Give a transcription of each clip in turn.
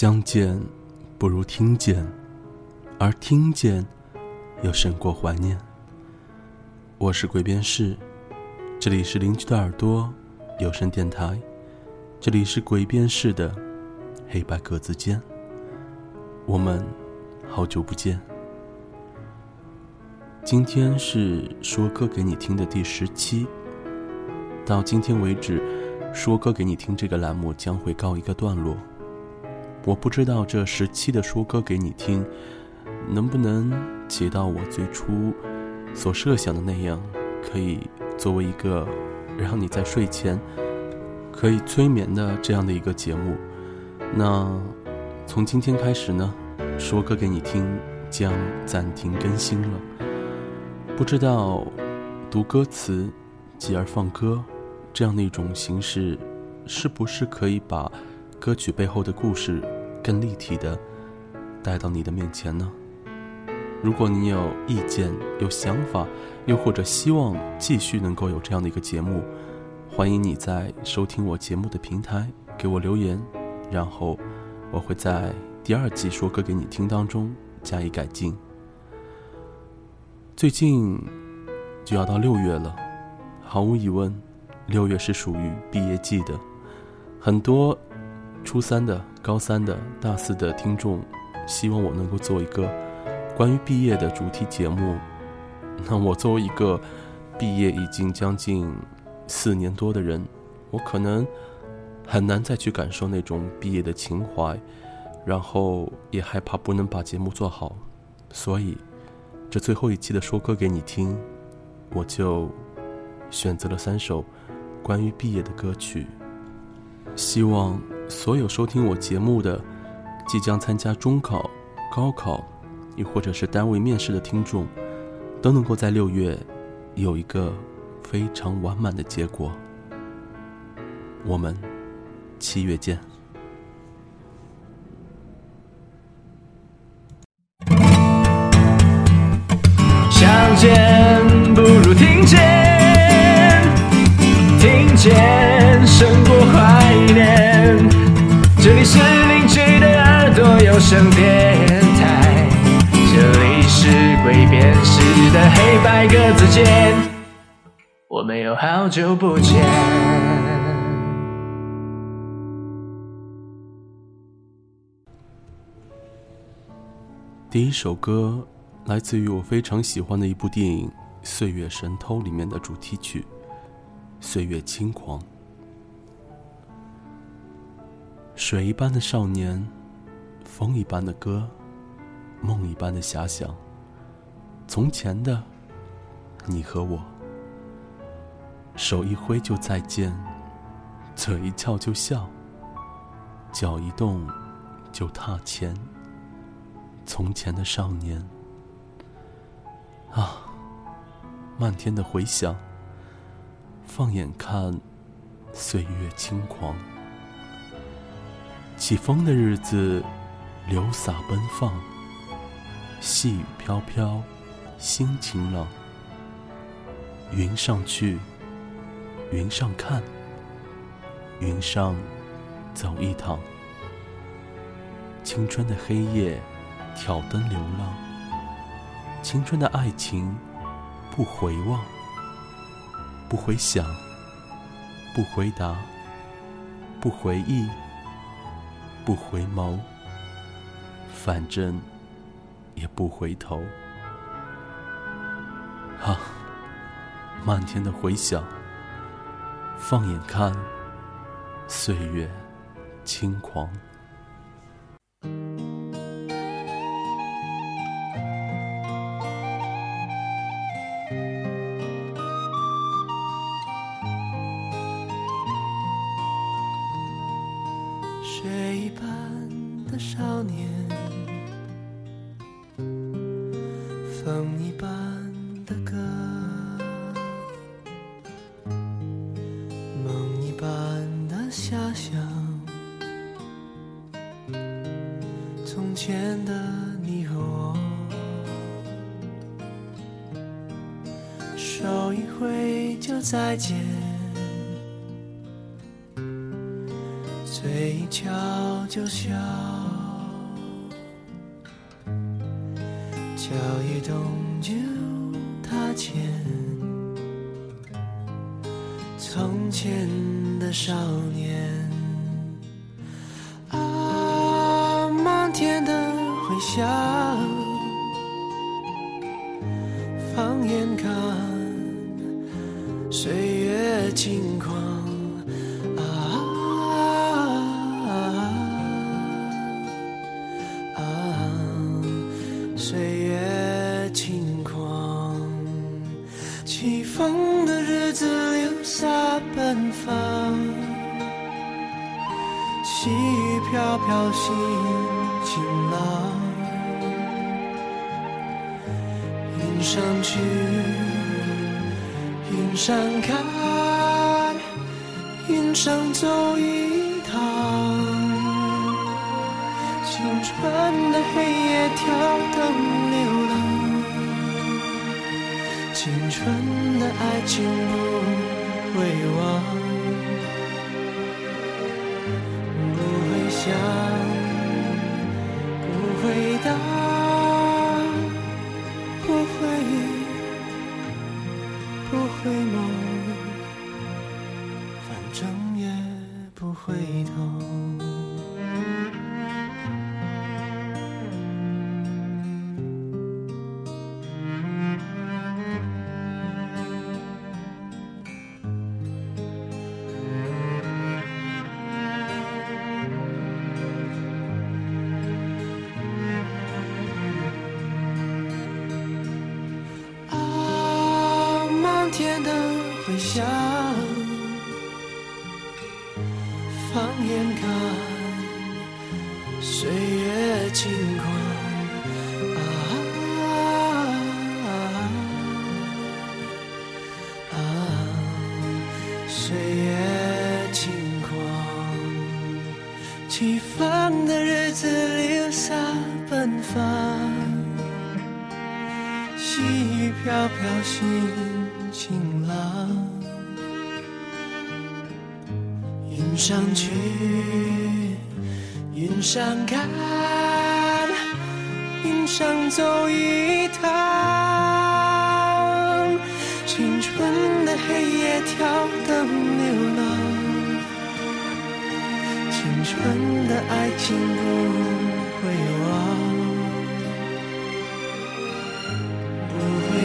相见不如听见，而听见又胜过怀念。我是鬼边士，这里是邻居的耳朵有声电台，这里是鬼边士的黑白格子间。我们好久不见。今天是说歌给你听的第十期，到今天为止，说歌给你听这个栏目将会告一个段落。我不知道这十期的说歌给你听，能不能起到我最初所设想的那样，可以作为一个让你在睡前可以催眠的这样的一个节目。那从今天开始呢，说歌给你听将暂停更新了。不知道读歌词继而放歌这样的一种形式，是不是可以把？歌曲背后的故事，更立体的带到你的面前呢？如果你有意见、有想法，又或者希望继续能够有这样的一个节目，欢迎你在收听我节目的平台给我留言，然后我会在第二季说歌给你听当中加以改进。最近就要到六月了，毫无疑问，六月是属于毕业季的，很多。初三的、高三的、大四的听众，希望我能够做一个关于毕业的主题节目。那我作为一个毕业已经将近四年多的人，我可能很难再去感受那种毕业的情怀，然后也害怕不能把节目做好，所以这最后一期的说歌给你听，我就选择了三首关于毕业的歌曲，希望。所有收听我节目的、即将参加中考、高考，亦或者是单位面试的听众，都能够在六月有一个非常完满的结果。我们七月见。相见不如听见，声电台，这里是鬼变时的黑白格子间，我们有好久不见。第一首歌来自于我非常喜欢的一部电影《岁月神偷》里面的主题曲《岁月轻狂》。水一般的少年，风一般的歌，梦一般的遐想。从前的你和我，手一挥就再见，嘴一翘就笑，脚一动就踏前。从前的少年，啊，漫天的回响。放眼看，岁月轻狂。起风的日子，流洒奔放，细雨飘飘，心晴朗。云上去，云上看，云上走一趟。青春的黑夜，挑灯流浪。青春的爱情，不回望，不回想，不回答，不回忆。不回眸，反正也不回头。啊，漫天的回响，放眼看，岁月轻狂。水一般的少年见，嘴角就笑，脚一动就踏前。从前的少年，啊，漫天的回响，放眼看，青春的黑夜跳灯流浪，青春的爱情不会忘。想，放眼看。走一趟。青春的黑夜跳灯流浪，青春的爱情不会忘。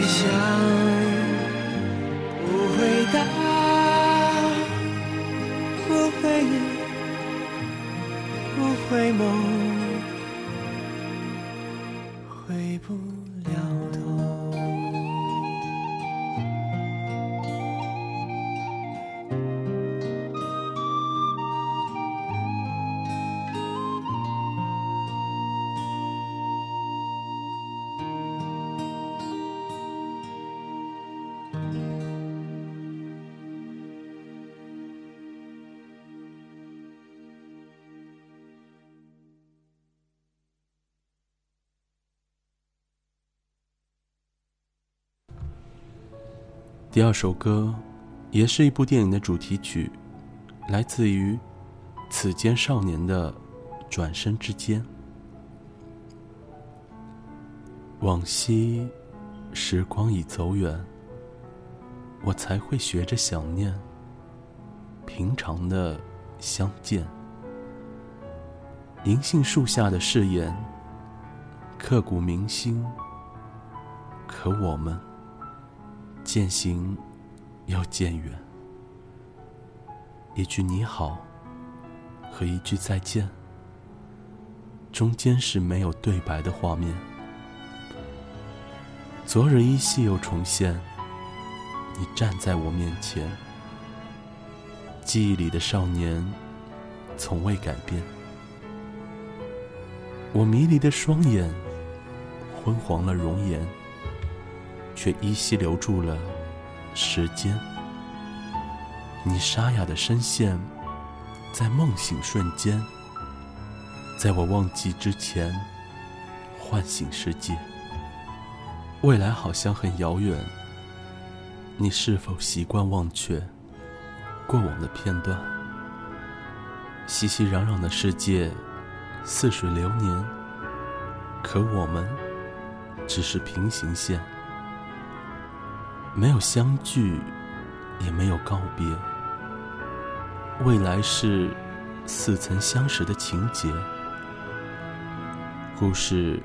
想，不回答，不回忆，不回眸，第二首歌，也是一部电影的主题曲，来自于《此间少年》的转身之间。往昔，时光已走远，我才会学着想念平常的相见。银杏树下的誓言，刻骨铭心。可我们。渐行又渐远，一句你好和一句再见，中间是没有对白的画面。昨日依稀又重现，你站在我面前，记忆里的少年从未改变。我迷离的双眼，昏黄了容颜。却依稀留住了时间。你沙哑的声线，在梦醒瞬间，在我忘记之前，唤醒世界。未来好像很遥远，你是否习惯忘却过往的片段？熙熙攘攘的世界，似水流年，可我们只是平行线，没有相聚，也没有告别。未来是似曾相识的情节，故事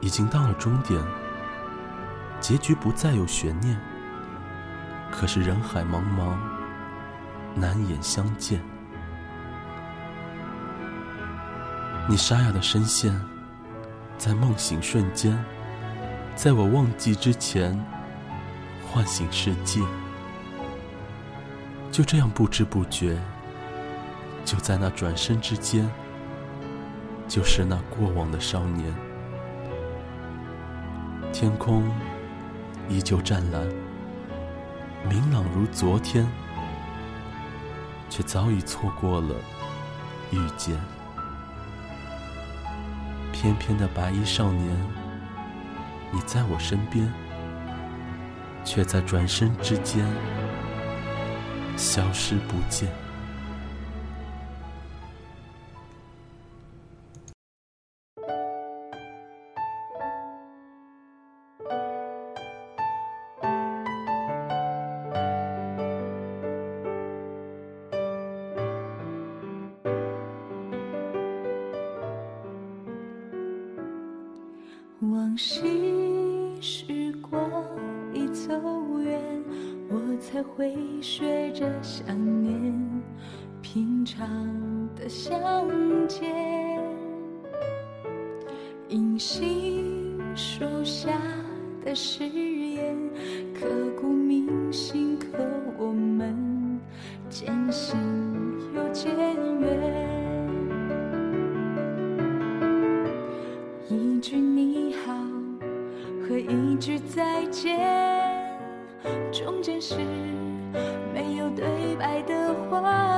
已经到了终点，结局不再有悬念。可是人海茫茫，难掩相见。你沙哑的声线，在梦醒瞬间，在我忘记之前，唤醒世界。就这样不知不觉。就在那转身之间，就是那过往的少年。天空依旧湛蓝，明朗如昨天，却早已错过了遇见。翩翩的白衣少年，你在我身边，却在转身之间消失不见。会学着想念平常的相见。隐形手下的誓言，刻骨铭心，可我们渐行又渐远。一句你好和一句再见，中间是白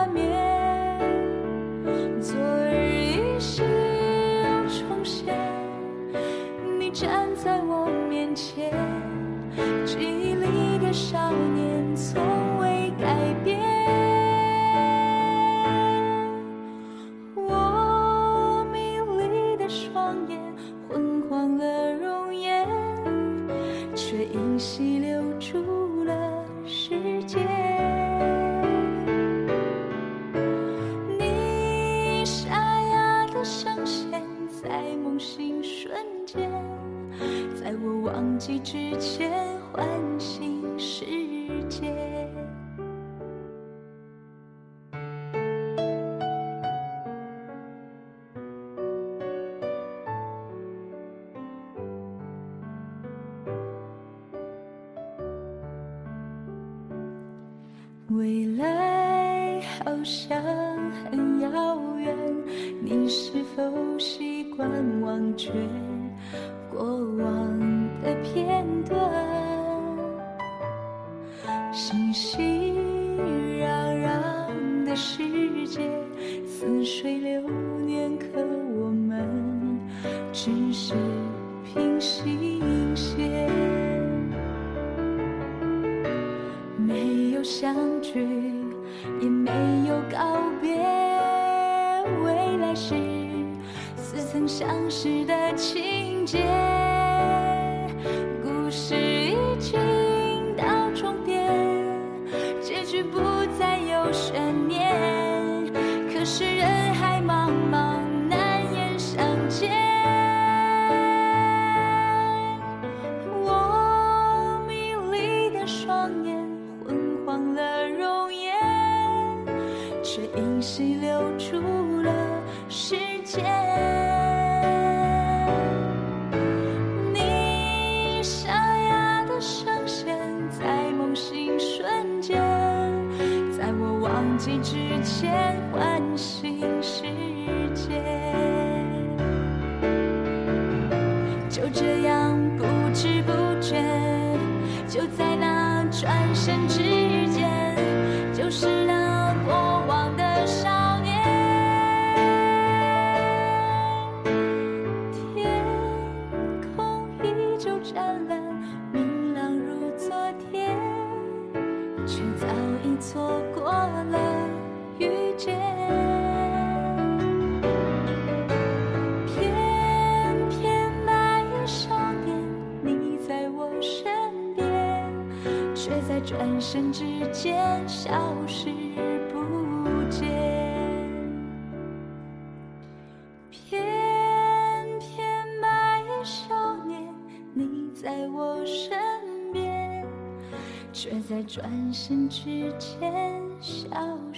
未来好像很遥远，你是否习惯忘却过往的片段？熙熙攘攘的世界，似水流年，可我们只是平行线。相聚，也没有告别，未来是似曾相识的情节。故事已经到终点，结局不再有悬念。可是人身之间消失不见。偏偏白衣少年，你在我身边，却在转身之间消失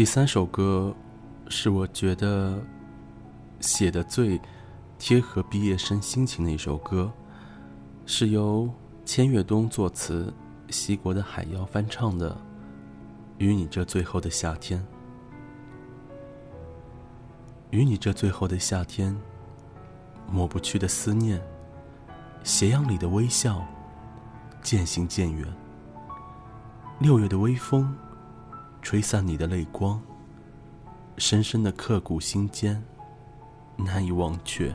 第三首歌，是我觉得写的最贴合毕业生心情的一首歌，是由千越冬作词，西国的海妖翻唱的《与你这最后的夏天》。与你这最后的夏天，抹不去的思念，斜阳里的微笑，渐行渐远。六月的微风。吹散你的泪光，深深的刻骨心间，难以忘却。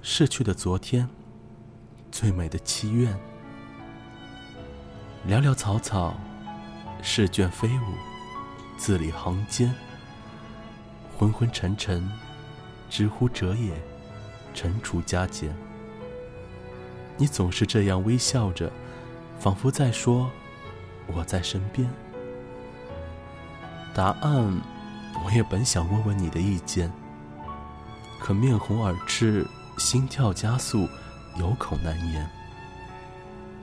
逝去的昨天，最美的祈愿。寥寥草草，试卷飞舞，字里行间。昏昏沉沉，知乎者也，踟蹰加减。你总是这样微笑着，仿佛在说：“我在身边。”答案，我也本想问问你的意见，可面红耳赤，心跳加速，有口难言。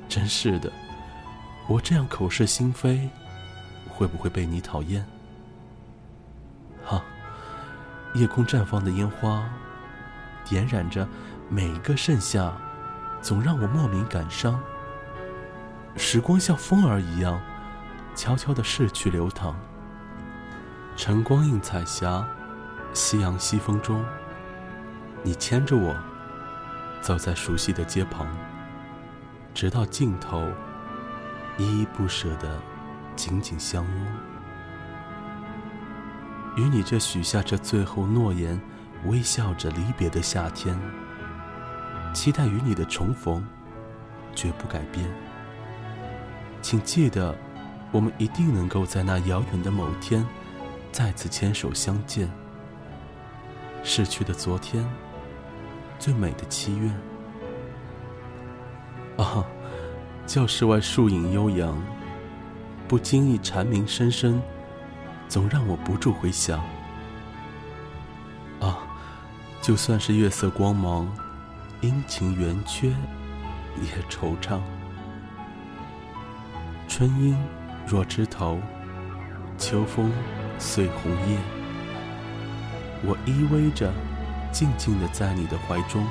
真是的，我这样口是心非，会不会被你讨厌？哈，夜空绽放的烟花，点燃着每一个盛夏，总让我莫名感伤。时光像风儿一样，悄悄的逝去流淌。晨光映彩霞，夕阳西风中，你牵着我，走在熟悉的街旁，直到尽头，依依不舍的紧紧相拥。与你这许下这最后诺言，微笑着离别的夏天，期待与你的重逢，绝不改变。请记得，我们一定能够在那遥远的某天。再次牵手相见，逝去的昨天，最美的祈愿。啊，教室外树影悠扬，不经意蝉鸣声声，总让我不住回想。啊，就算是月色光芒，阴晴圆缺，也惆怅。春阴若枝头，秋风。碎红叶，我依偎着，静静的在你的怀中，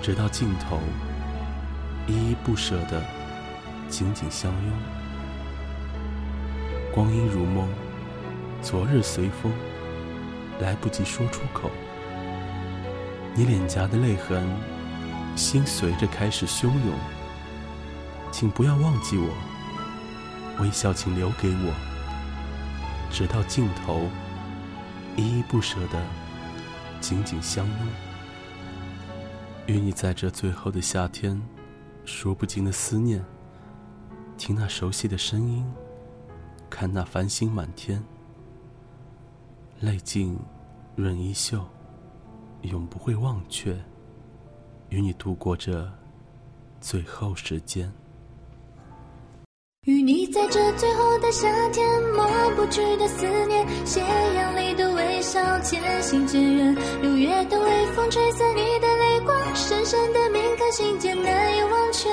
直到尽头，依依不舍的紧紧相拥。光阴如梦，昨日随风，来不及说出口。你脸颊的泪痕，心随着开始汹涌。请不要忘记我，微笑请留给我。直到尽头，依依不舍的紧紧相拥，与你在这最后的夏天，说不尽的思念。听那熟悉的声音，看那繁星满天，泪尽润衣袖，永不会忘却，与你度过这最后时间。与你在这最后的夏天，抹不去的思念，斜阳里的微笑，渐行渐远。六月的微风吹散你的泪光，深深的铭刻心间，难以忘却。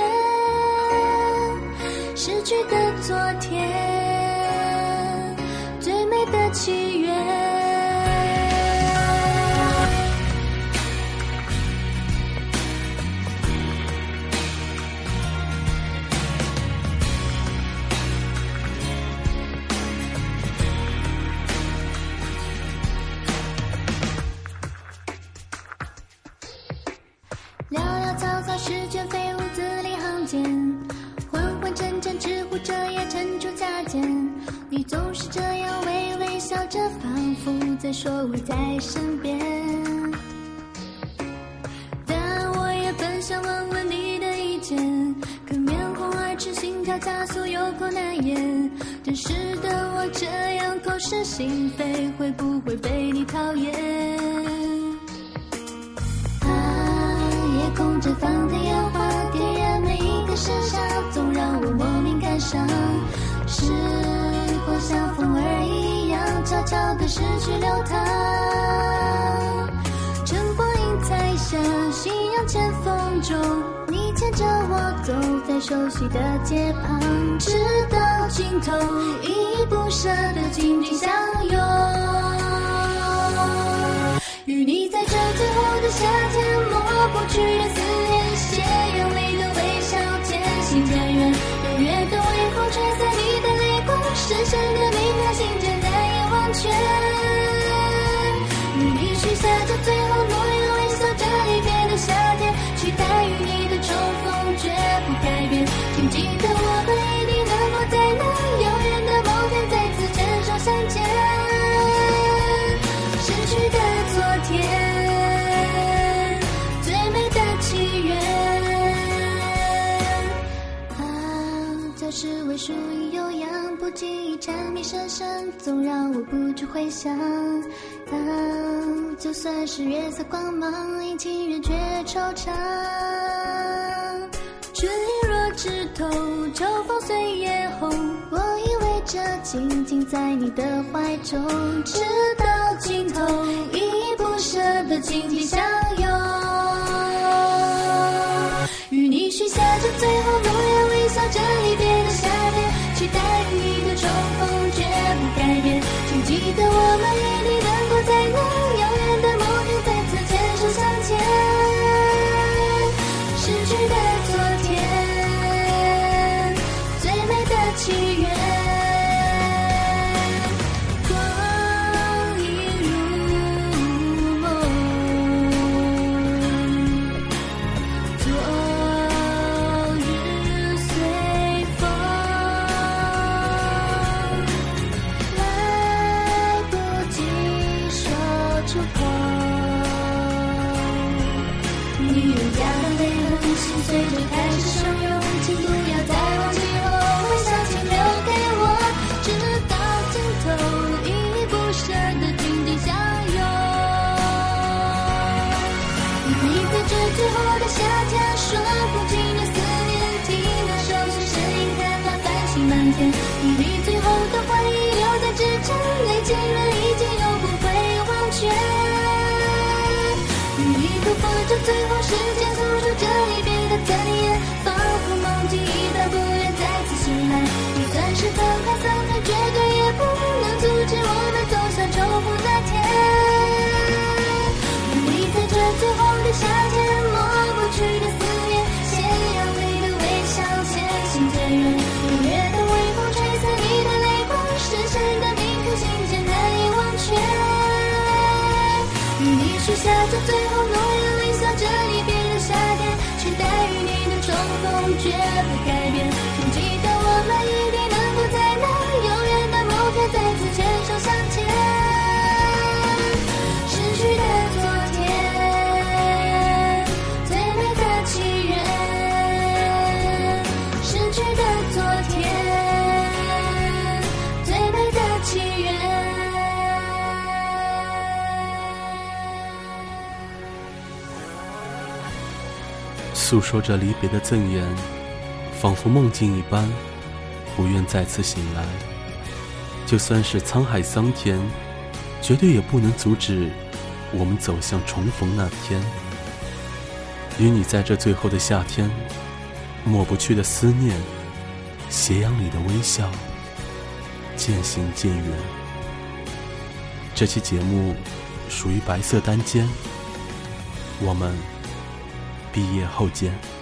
失去的昨天，心扉，会不会被你讨厌？啊，夜空绽放的烟花，点燃每一个盛夏，总让我莫名感伤。时光像风儿一样，悄悄地逝去流淌。熟悉的街旁，直到尽头，依依不舍的紧紧相拥。与你在这最后的夏天，抹不去的思念，斜阳里的微笑，渐行渐远。六月的微风吹散你的泪光，深深的铭刻心间，难以忘却。与你许下这最后记得我们一定能够在那遥远的某天再次牵手相见。逝去的昨天，最美的祈愿。啊，这是为树影悠扬，不经意蝉鸣声声，总让我不知回响。当就算是月色光芒，因情人却惆怅。春意若枝头，秋风随叶红。我依偎着，静静在你的怀中，直到尽头，依依不舍的紧紧相拥。与你许下这最后诺言，微笑着离别的夏天，期待与你的重逢绝不改变。请记得我们天，与你最后的回忆留在指尖，泪浸润已经永不会忘却。与你度过这最后时间，在这最后诺言，微笑着离别的夏天，期待与你的重逢诉说着离别的赠言，仿佛梦境一般，不愿再次醒来。就算是沧海桑田，绝对也不能阻止我们走向重逢那天。与你在这最后的夏天，抹不去的思念，斜阳里的微笑，渐行渐远。这期节目属于白色单间，我们毕业后见。